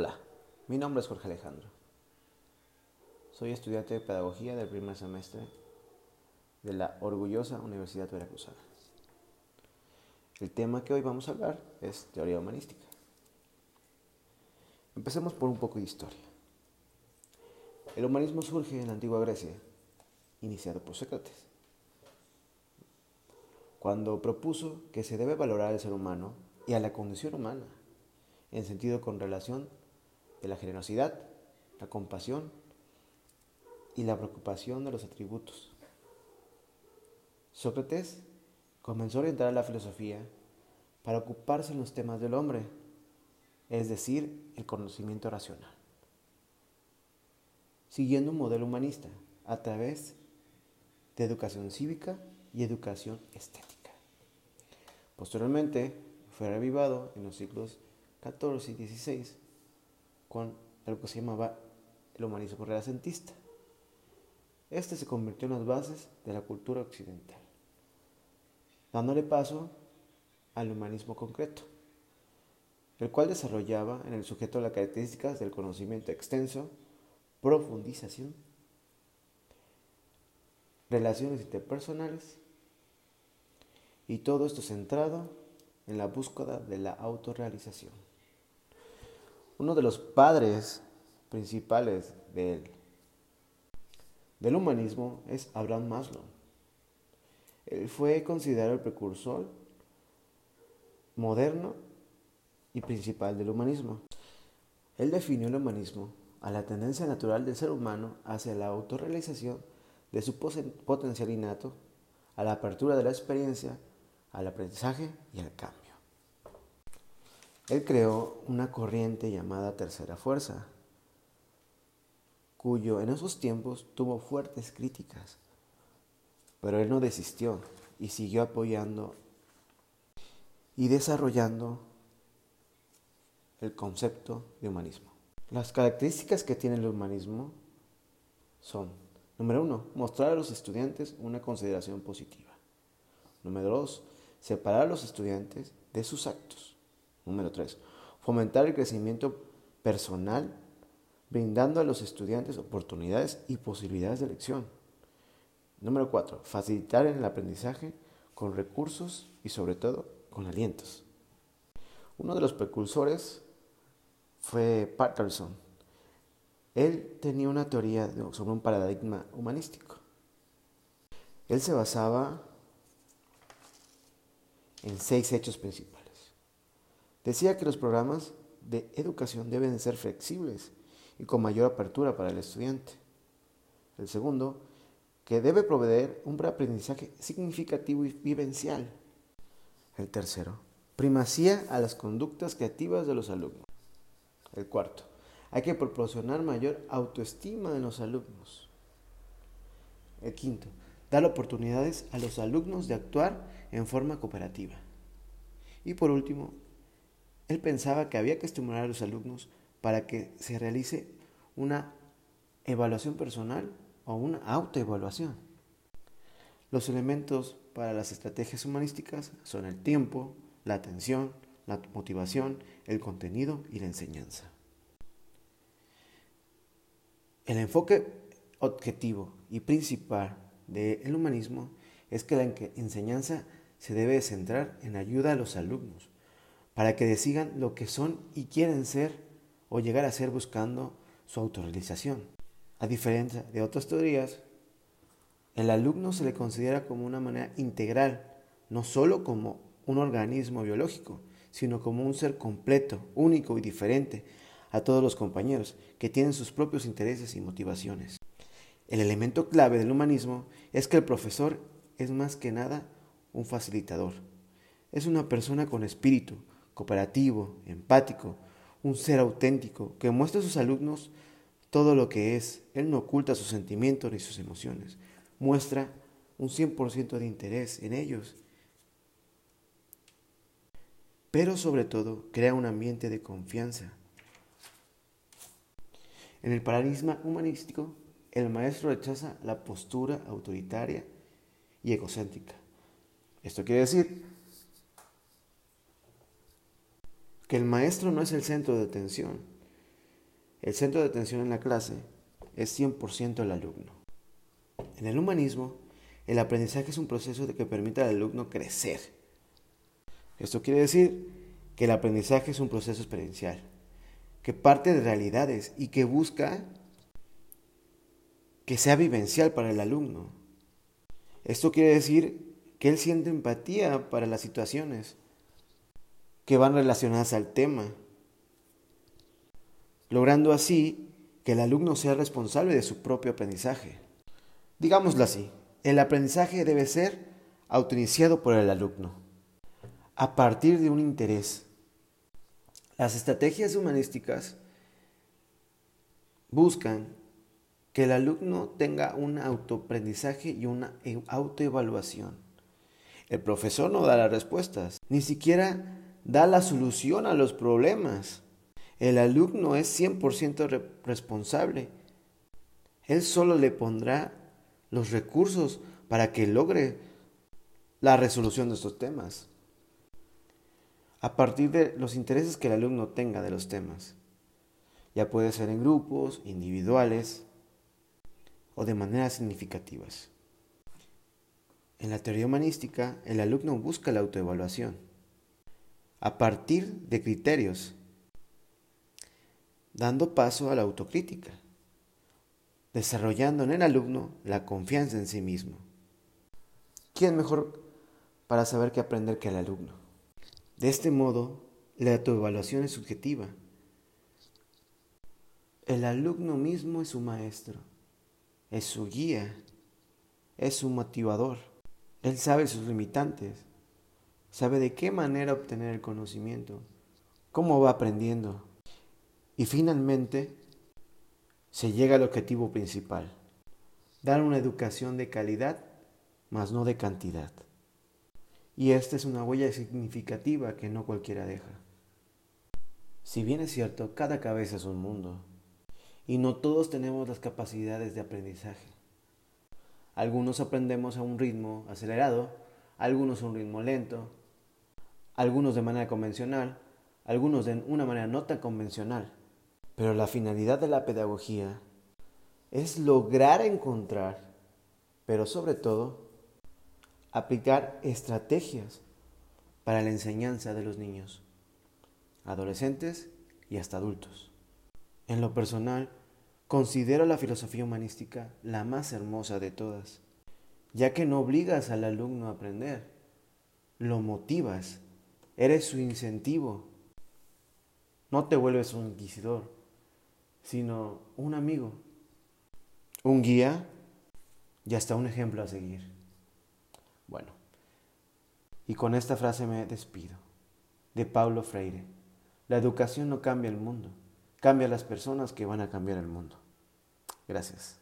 Hola, mi nombre es Jorge Alejandro. Soy estudiante de Pedagogía del primer semestre de la orgullosa Universidad Veracruzana. El tema que hoy vamos a hablar es teoría humanística. Empecemos por un poco de historia. El humanismo surge en la antigua Grecia, iniciado por Sócrates, cuando propuso que se debe valorar al ser humano y a la condición humana, en sentido con relación de la generosidad, la compasión y la preocupación de los atributos. Sócrates comenzó a orientar a la filosofía para ocuparse en los temas del hombre, es decir, el conocimiento racional, siguiendo un modelo humanista a través de educación cívica y educación estética. Posteriormente fue revivado en los siglos XIV y XVI con lo que se llamaba el humanismo renacentista. Este se convirtió en las bases de la cultura occidental, dándole paso al humanismo concreto, el cual desarrollaba en el sujeto las características del conocimiento extenso, profundización, relaciones interpersonales, y todo esto centrado en la búsqueda de la autorrealización. Uno de los padres principales del, humanismo es Abraham Maslow. Él fue considerado el precursor moderno y principal del humanismo. Él definió el humanismo a la tendencia natural del ser humano hacia la autorrealización de su potencial innato, a la apertura de la experiencia, al aprendizaje y al cambio. Él creó una corriente llamada Tercera Fuerza, cuyo en esos tiempos tuvo fuertes críticas, pero él no desistió y siguió apoyando y desarrollando el concepto de humanismo. Las características que tiene el humanismo son, número uno, mostrar a los estudiantes una consideración positiva. Número dos, separar a los estudiantes de sus actos. Número 3. Fomentar el crecimiento personal, brindando a los estudiantes oportunidades y posibilidades de elección. Número 4. Facilitar el aprendizaje con recursos y sobre todo con alientos. Uno de los precursores fue Patterson. Él tenía una teoría sobre un paradigma humanístico. Él se basaba en seis hechos principales. Decía que los programas de educación deben ser flexibles y con mayor apertura para el estudiante. El segundo, que debe proveer un aprendizaje significativo y vivencial. El tercero, primacía a las conductas creativas de los alumnos. El cuarto, hay que proporcionar mayor autoestima en los alumnos. El quinto, dar oportunidades a los alumnos de actuar en forma cooperativa. Y por último, él pensaba que había que estimular a los alumnos para que se realice una evaluación personal o una autoevaluación. Los elementos para las estrategias humanísticas son el tiempo, la atención, la motivación, el contenido y la enseñanza. El enfoque objetivo y principal del humanismo es que la enseñanza se debe centrar en ayuda a los alumnos para que decidan lo que son y quieren ser o llegar a ser buscando su autorrealización. A diferencia de otras teorías, el alumno se le considera como una manera integral, no solo como un organismo biológico, sino como un ser completo, único y diferente a todos los compañeros, que tienen sus propios intereses y motivaciones. El elemento clave del humanismo es que el profesor es más que nada un facilitador. Es una persona con espíritu, cooperativo, empático, un ser auténtico que muestra a sus alumnos todo lo que es. Él no oculta sus sentimientos ni sus emociones. Muestra un 100% de interés en ellos. Pero sobre todo crea un ambiente de confianza. En el paradigma humanístico, el maestro rechaza la postura autoritaria y egocéntrica. Esto quiere decir que el maestro no es el centro de atención, el centro de atención en la clase es 100% el alumno. En el humanismo, el aprendizaje es un proceso que permite al alumno crecer. Esto quiere decir que el aprendizaje es un proceso experiencial, que parte de realidades y que busca que sea vivencial para el alumno. Esto quiere decir que él siente empatía para las situaciones que van relacionadas al tema, logrando así que el alumno sea responsable de su propio aprendizaje. Digámoslo así, el aprendizaje debe ser autoiniciado por el alumno, a partir de un interés. Las estrategias humanísticas buscan que el alumno tenga un autoaprendizaje y una autoevaluación. El profesor no da las respuestas, ni siquiera da la solución a los problemas. El alumno es 100% responsable. Él solo le pondrá los recursos para que logre la resolución de estos temas. A partir de los intereses que el alumno tenga de los temas. Ya puede ser en grupos, individuales o de maneras significativas. En la teoría humanística, el alumno busca la autoevaluación a partir de criterios, dando paso a la autocrítica desarrollando en el alumno la confianza en sí mismo. ¿Quién mejor para saber qué aprender que el alumno? De este modo, la autoevaluación es subjetiva. El alumno mismo es su maestro, es su guía, es su motivador. Él sabe sus limitantes, sabe de qué manera obtener el conocimiento, cómo va aprendiendo. Y finalmente, se llega al objetivo principal, dar una educación de calidad, mas no de cantidad. Y esta es una huella significativa que no cualquiera deja. Si bien es cierto, cada cabeza es un mundo, y no todos tenemos las capacidades de aprendizaje. Algunos aprendemos a un ritmo acelerado, algunos a un ritmo lento, algunos de manera convencional, algunos de una manera no tan convencional. Pero la finalidad de la pedagogía es lograr encontrar, pero sobre todo, aplicar estrategias para la enseñanza de los niños, adolescentes y hasta adultos. En lo personal, considero la filosofía humanística la más hermosa de todas, ya que no obligas al alumno a aprender, lo motivas, eres su incentivo, no te vuelves un inquisidor sino un amigo, un guía y hasta un ejemplo a seguir. Bueno, y con esta frase me despido, de Paulo Freire. La educación no cambia el mundo, cambia las personas que van a cambiar el mundo. Gracias.